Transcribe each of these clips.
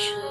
much.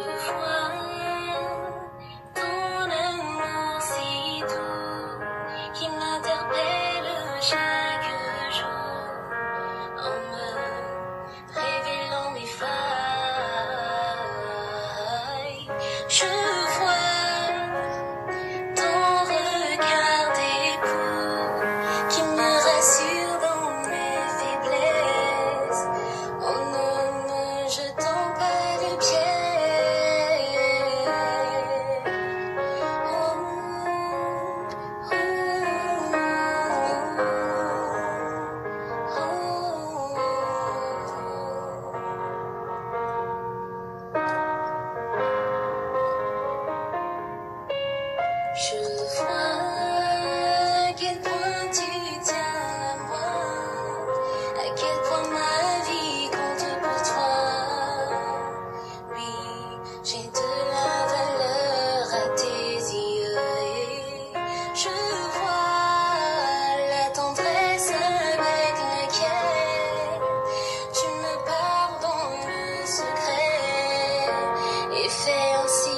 me